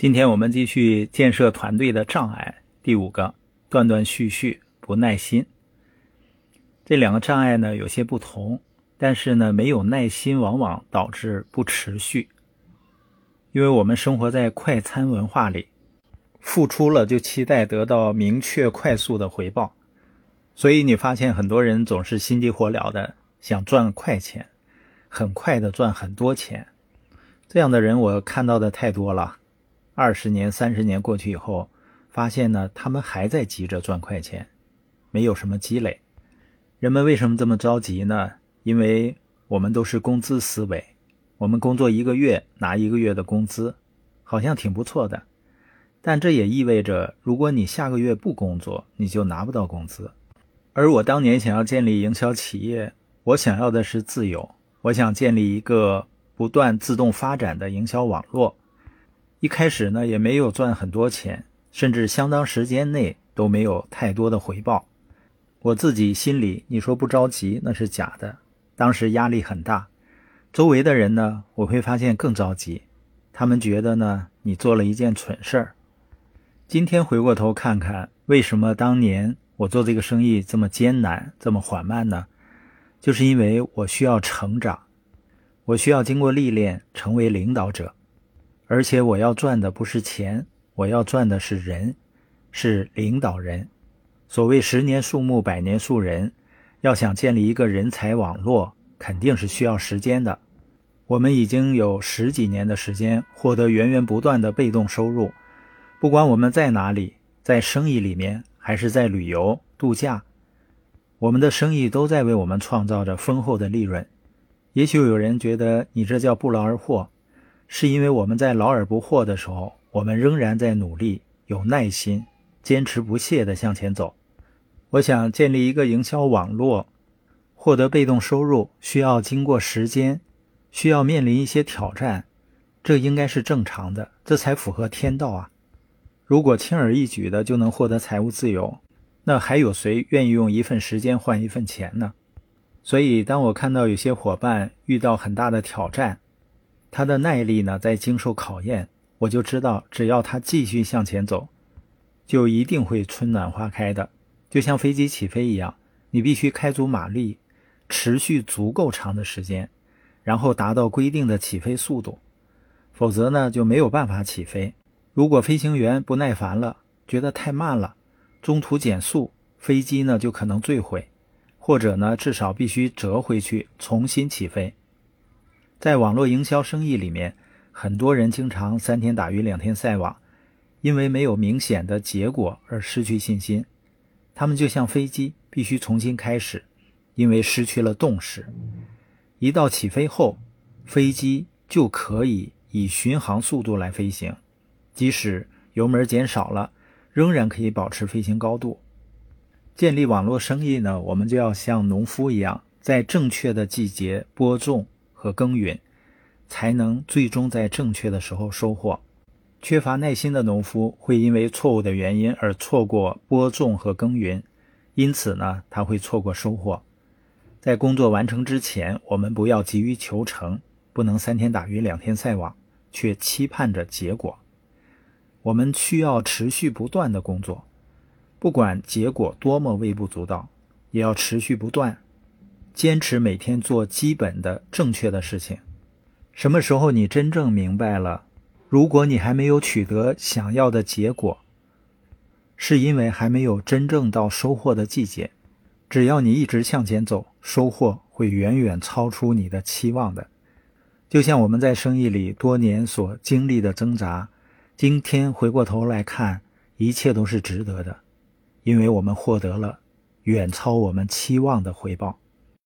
今天我们继续建设团队的障碍，第五个断断续续、不耐心。这两个障碍呢有些不同，但是呢没有耐心往往导致不持续，因为我们生活在快餐文化里，付出了就期待得到明确快速的回报，所以你发现很多人总是心急火燎的想赚快钱，很快的赚很多钱，这样的人我看到的太多了。二十年、三十年过去以后，发现呢，他们还在急着赚快钱，没有什么积累。人们为什么这么着急呢？因为我们都是工资思维，我们工作一个月拿一个月的工资，好像挺不错的。但这也意味着，如果你下个月不工作，你就拿不到工资。而我当年想要建立营销企业，我想要的是自由，我想建立一个不断自动发展的营销网络。一开始呢，也没有赚很多钱，甚至相当时间内都没有太多的回报。我自己心里，你说不着急那是假的。当时压力很大，周围的人呢，我会发现更着急。他们觉得呢，你做了一件蠢事儿。今天回过头看看，为什么当年我做这个生意这么艰难、这么缓慢呢？就是因为我需要成长，我需要经过历练，成为领导者。而且我要赚的不是钱，我要赚的是人，是领导人。所谓十年树木，百年树人，要想建立一个人才网络，肯定是需要时间的。我们已经有十几年的时间，获得源源不断的被动收入。不管我们在哪里，在生意里面，还是在旅游度假，我们的生意都在为我们创造着丰厚的利润。也许有人觉得你这叫不劳而获。是因为我们在劳而不获的时候，我们仍然在努力，有耐心，坚持不懈地向前走。我想建立一个营销网络，获得被动收入需要经过时间，需要面临一些挑战，这应该是正常的，这才符合天道啊！如果轻而易举的就能获得财务自由，那还有谁愿意用一份时间换一份钱呢？所以，当我看到有些伙伴遇到很大的挑战，他的耐力呢，在经受考验，我就知道，只要他继续向前走，就一定会春暖花开的。就像飞机起飞一样，你必须开足马力，持续足够长的时间，然后达到规定的起飞速度，否则呢，就没有办法起飞。如果飞行员不耐烦了，觉得太慢了，中途减速，飞机呢就可能坠毁，或者呢，至少必须折回去重新起飞。在网络营销生意里面，很多人经常三天打鱼两天晒网，因为没有明显的结果而失去信心。他们就像飞机，必须重新开始，因为失去了动势。一到起飞后，飞机就可以以巡航速度来飞行，即使油门减少了，仍然可以保持飞行高度。建立网络生意呢，我们就要像农夫一样，在正确的季节播种。和耕耘，才能最终在正确的时候收获。缺乏耐心的农夫会因为错误的原因而错过播种和耕耘，因此呢，他会错过收获。在工作完成之前，我们不要急于求成，不能三天打鱼两天晒网，却期盼着结果。我们需要持续不断的工作，不管结果多么微不足道，也要持续不断。坚持每天做基本的正确的事情。什么时候你真正明白了？如果你还没有取得想要的结果，是因为还没有真正到收获的季节。只要你一直向前走，收获会远远超出你的期望的。就像我们在生意里多年所经历的挣扎，今天回过头来看，一切都是值得的，因为我们获得了远超我们期望的回报。